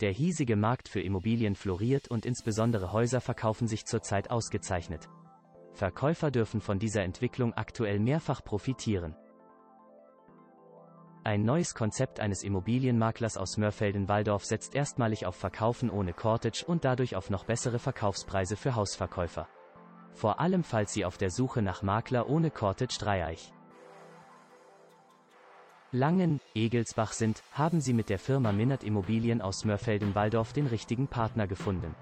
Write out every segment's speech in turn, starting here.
Der hiesige Markt für Immobilien floriert und insbesondere Häuser verkaufen sich zurzeit ausgezeichnet. Verkäufer dürfen von dieser Entwicklung aktuell mehrfach profitieren. Ein neues Konzept eines Immobilienmaklers aus Mörfelden-Walldorf setzt erstmalig auf Verkaufen ohne Cortage und dadurch auf noch bessere Verkaufspreise für Hausverkäufer. Vor allem falls Sie auf der Suche nach Makler ohne Cortage Dreieich Langen, Egelsbach sind, haben sie mit der Firma Minnert Immobilien aus Mörfelden-Walldorf den richtigen Partner gefunden.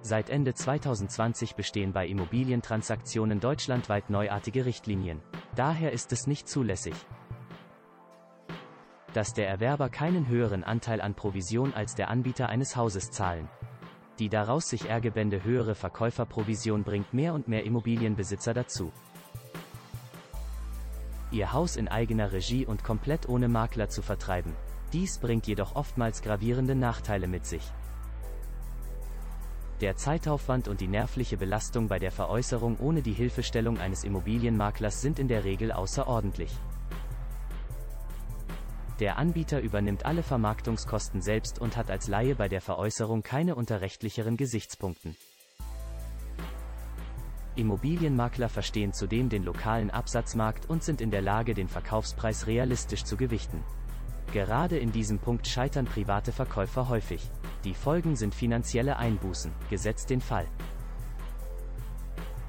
Seit Ende 2020 bestehen bei Immobilientransaktionen deutschlandweit neuartige Richtlinien. Daher ist es nicht zulässig, dass der Erwerber keinen höheren Anteil an Provision als der Anbieter eines Hauses zahlen. Die daraus sich ergebende höhere Verkäuferprovision bringt mehr und mehr Immobilienbesitzer dazu, ihr Haus in eigener Regie und komplett ohne Makler zu vertreiben. Dies bringt jedoch oftmals gravierende Nachteile mit sich. Der Zeitaufwand und die nervliche Belastung bei der Veräußerung ohne die Hilfestellung eines Immobilienmaklers sind in der Regel außerordentlich. Der Anbieter übernimmt alle Vermarktungskosten selbst und hat als Laie bei der Veräußerung keine unterrechtlicheren Gesichtspunkten. Immobilienmakler verstehen zudem den lokalen Absatzmarkt und sind in der Lage den Verkaufspreis realistisch zu gewichten. Gerade in diesem Punkt scheitern private Verkäufer häufig. Die Folgen sind finanzielle Einbußen, gesetzt den Fall,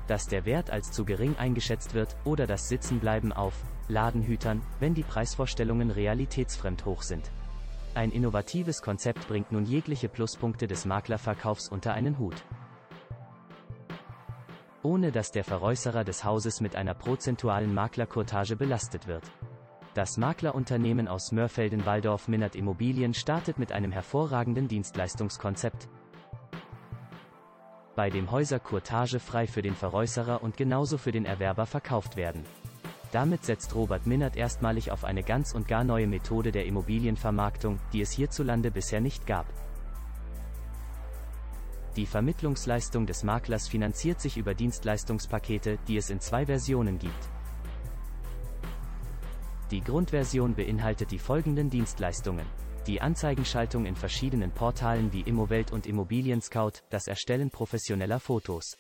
dass der Wert als zu gering eingeschätzt wird, oder das Sitzenbleiben auf Ladenhütern, wenn die Preisvorstellungen realitätsfremd hoch sind. Ein innovatives Konzept bringt nun jegliche Pluspunkte des Maklerverkaufs unter einen Hut ohne dass der Veräußerer des Hauses mit einer prozentualen Maklerkurtage belastet wird. Das Maklerunternehmen aus Mörfelden-Walldorf Minnert Immobilien startet mit einem hervorragenden Dienstleistungskonzept, bei dem Häuser kurtagefrei für den Veräußerer und genauso für den Erwerber verkauft werden. Damit setzt Robert Minnert erstmalig auf eine ganz und gar neue Methode der Immobilienvermarktung, die es hierzulande bisher nicht gab. Die Vermittlungsleistung des Maklers finanziert sich über Dienstleistungspakete, die es in zwei Versionen gibt. Die Grundversion beinhaltet die folgenden Dienstleistungen. Die Anzeigenschaltung in verschiedenen Portalen wie Immowelt und Immobilien Scout, das Erstellen professioneller Fotos.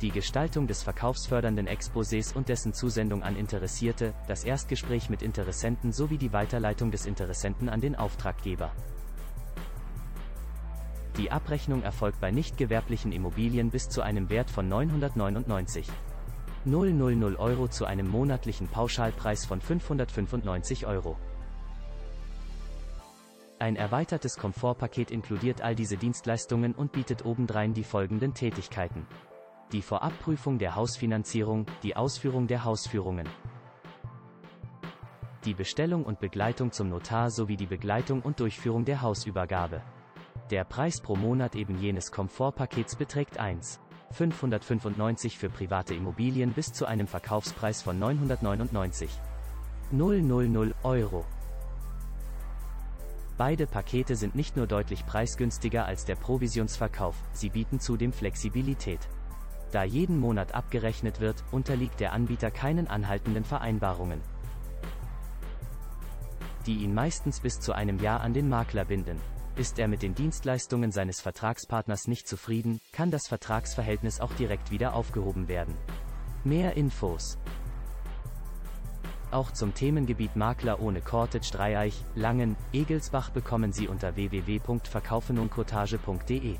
Die Gestaltung des verkaufsfördernden Exposés und dessen Zusendung an Interessierte, das Erstgespräch mit Interessenten sowie die Weiterleitung des Interessenten an den Auftraggeber. Die Abrechnung erfolgt bei nicht gewerblichen Immobilien bis zu einem Wert von 999 000 Euro zu einem monatlichen Pauschalpreis von 595 Euro. Ein erweitertes Komfortpaket inkludiert all diese Dienstleistungen und bietet obendrein die folgenden Tätigkeiten. Die Vorabprüfung der Hausfinanzierung, die Ausführung der Hausführungen, die Bestellung und Begleitung zum Notar sowie die Begleitung und Durchführung der Hausübergabe. Der Preis pro Monat eben jenes Komfortpakets beträgt 1. 595 für private Immobilien bis zu einem Verkaufspreis von 999. 000 Euro. Beide Pakete sind nicht nur deutlich preisgünstiger als der Provisionsverkauf, sie bieten zudem Flexibilität. Da jeden Monat abgerechnet wird, unterliegt der Anbieter keinen anhaltenden Vereinbarungen, die ihn meistens bis zu einem Jahr an den Makler binden. Ist er mit den Dienstleistungen seines Vertragspartners nicht zufrieden, kann das Vertragsverhältnis auch direkt wieder aufgehoben werden. Mehr Infos. Auch zum Themengebiet Makler ohne Cortage Dreieich, Langen, Egelsbach bekommen Sie unter www.verkaufenundcottage.de.